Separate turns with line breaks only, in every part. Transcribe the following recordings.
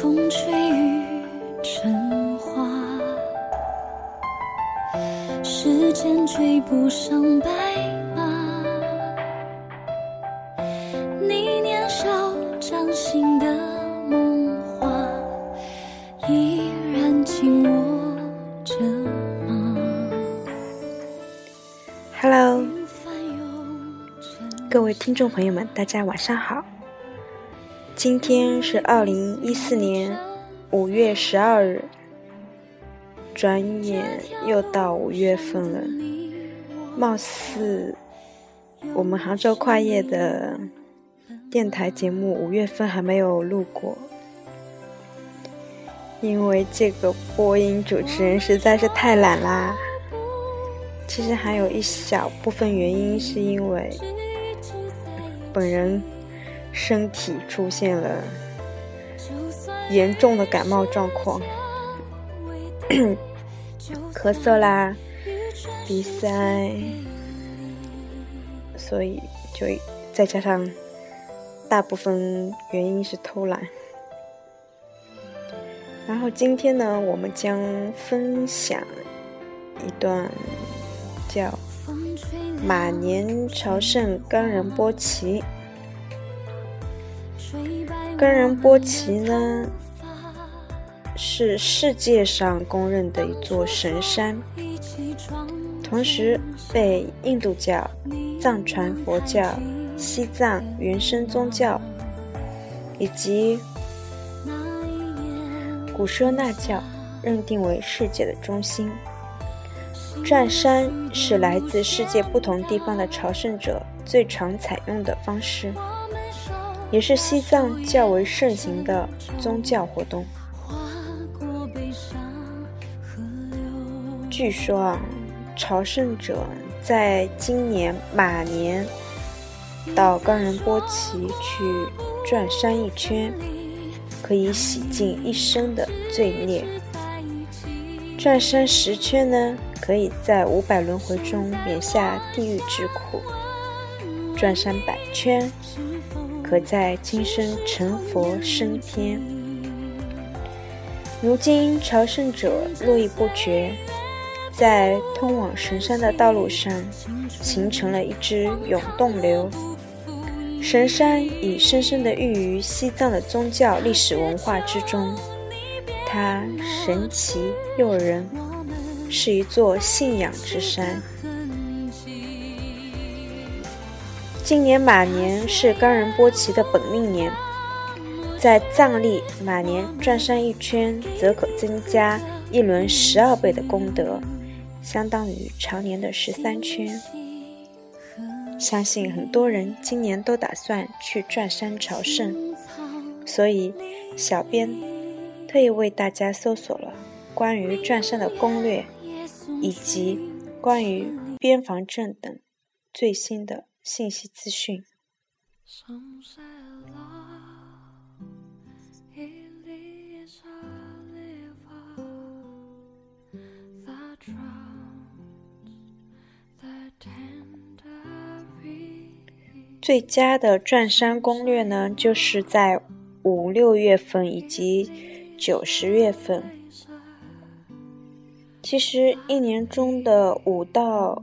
风吹雨成花时间追不上白马你年少掌心的梦话依然紧握着吗
哈喽各位听众朋友们大家晚上好。今天是二零一四年五月十二日。转眼又到五月份了，貌似我们杭州跨夜的电台节目五月份还没有录过，因为这个播音主持人实在是太懒啦。其实还有一小部分原因是因为本人身体出现了严重的感冒状况。咳嗽啦，鼻塞，所以就再加上大部分原因是偷懒。然后今天呢，我们将分享一段叫“马年朝圣冈仁波齐”。冈仁波齐呢？是世界上公认的一座神山，同时被印度教、藏传佛教、西藏原生宗教以及古舍那教认定为世界的中心。转山是来自世界不同地方的朝圣者最常采用的方式，也是西藏较为盛行的宗教活动。据说啊，朝圣者在今年马年到冈仁波齐去转山一圈，可以洗净一生的罪孽；转山十圈呢，可以在五百轮回中免下地狱之苦；转山百圈，可在今生成佛升天。如今朝圣者络绎不绝。在通往神山的道路上，形成了一支涌动流。神山已深深地寓于西藏的宗教历史文化之中，它神奇诱人，是一座信仰之山。今年马年是冈仁波齐的本命年，在藏历马年转山一圈，则可增加一轮十二倍的功德。相当于常年的十三圈，相信很多人今年都打算去转山朝圣，所以小编特意为大家搜索了关于转山的攻略，以及关于边防证等最新的信息资讯。最佳的转山攻略呢，就是在五六月份以及九十月份。其实一年中的五到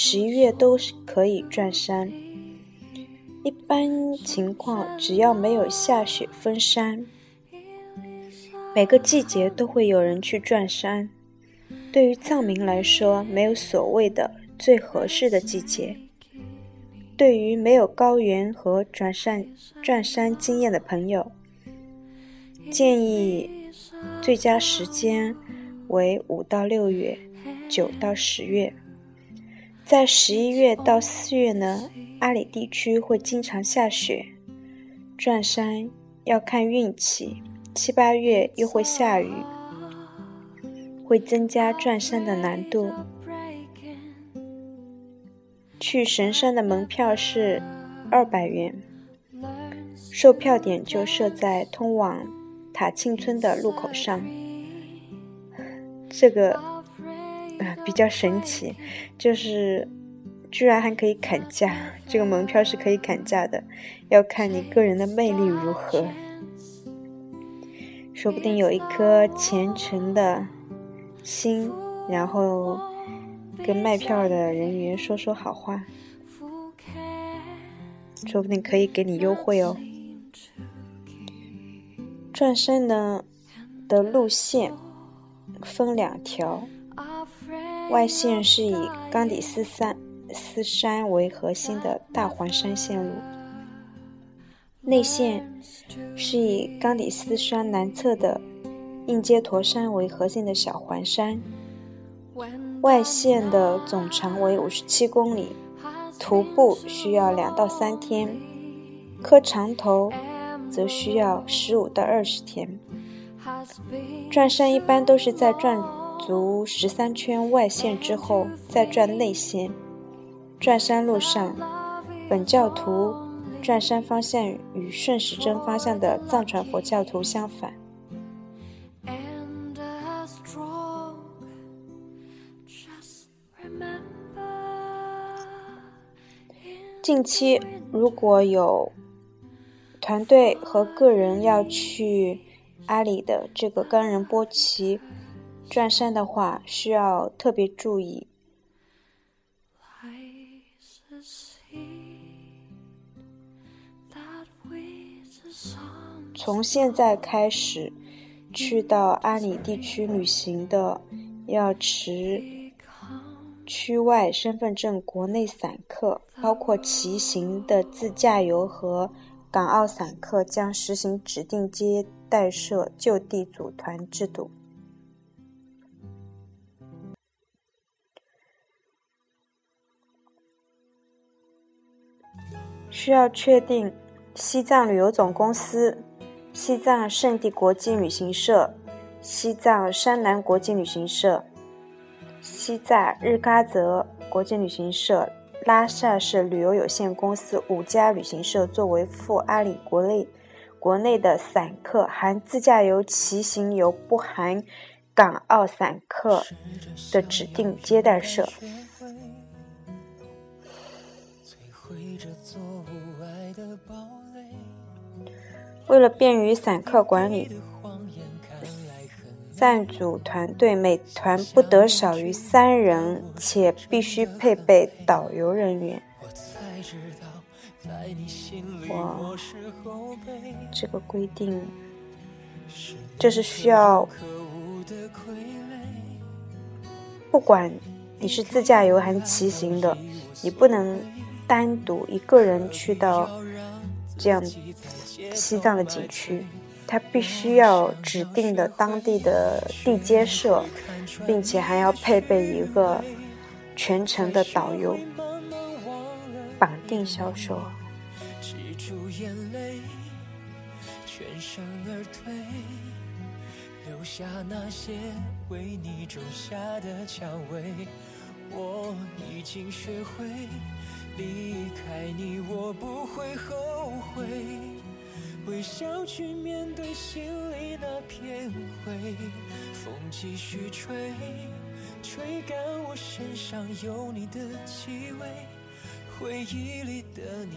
十一月都是可以转山。一般情况，只要没有下雪封山，每个季节都会有人去转山。对于藏民来说，没有所谓的最合适的季节。对于没有高原和转山转山经验的朋友，建议最佳时间为五到六月，九到十月。在十一月到四月呢，阿里地区会经常下雪，转山要看运气。七八月又会下雨，会增加转山的难度。去神山的门票是二百元，售票点就设在通往塔庆村的路口上。这个比较神奇，就是居然还可以砍价，这个门票是可以砍价的，要看你个人的魅力如何。说不定有一颗虔诚的心，然后跟卖票的人员说说好话，说不定可以给你优惠哦。转山呢的路线分两条，外线是以冈底斯山斯山为核心的大环山线路，内线是以冈底斯山南侧的印接陀山为核心的小环山。外线的总长为五十七公里，徒步需要两到三天，磕长头则需要十五到二十天。转山一般都是在转足十三圈外线之后再转内线。转山路上，本教徒转山方向与顺时针方向的藏传佛教徒相反。近期如果有团队和个人要去阿里的这个冈仁波齐转山的话，需要特别注意。从现在开始，去到阿里地区旅行的要持。区外身份证，国内散客，包括骑行的自驾游和港澳散客，将实行指定接待社就地组团制度。需要确定西藏旅游总公司、西藏圣地国际旅行社、西藏山南国际旅行社。西藏日喀则国际旅行社、拉萨市旅游有限公司五家旅行社作为赴阿里国内国内的散客（含自驾游、骑行游，不含港澳散客）的指定接待社。为了便于散客管理。赞组团队每团不得少于三人，且必须配备导游人员。哇，这个规定，这是需要，不管你是自驾游还是骑行的，你不能单独一个人去到这样西藏的景区。它必须要指定的当地的地接社，并且还要配备一个全程的导游，绑定销售。我已经学会离开你，我不会后悔。微笑去面对心里那片灰，风继续吹，吹干我身上有你的气味，回忆里的你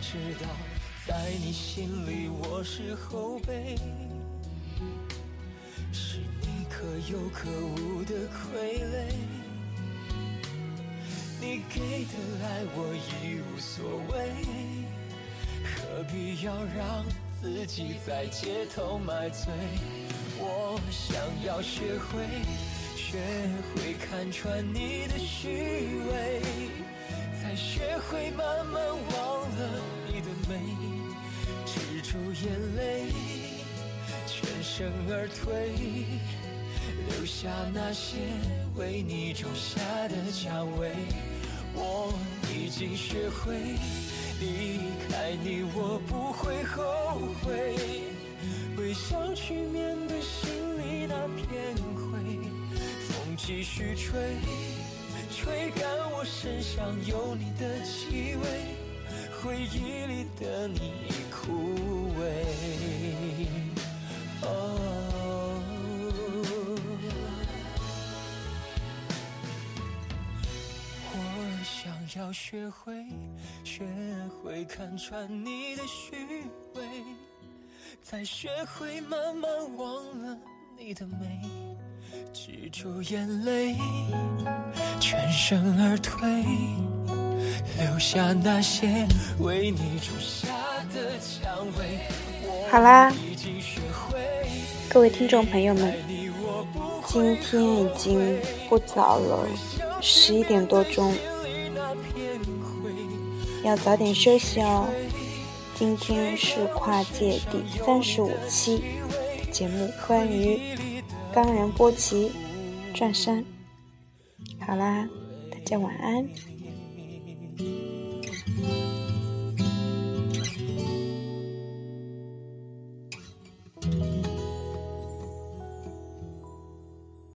知道，在你心里我是后辈，是你可有可无的傀儡。你给的爱我已无所谓，何必要让自己在街头买醉？我想要学会，学会看穿你的虚伪，才学会慢慢忘了你。的美，止住眼泪，全身而退，留下那些为你种下的蔷薇。我已经学会离开你，我不会后悔，微笑去面对心里那片灰。风继续吹，吹干我身上有你的气味。
回忆里的你已枯萎。我想要学会，学会看穿你的虚伪，再学会慢慢忘了你的美，止住眼泪，身而退，留下那些为你种下的蔷薇。
好啦，各位听众朋友们，今天已经不早了，十一点多钟，要早点休息哦。今天是跨界第三十五期节目，关于冈仁波齐转山。好啦，晚安。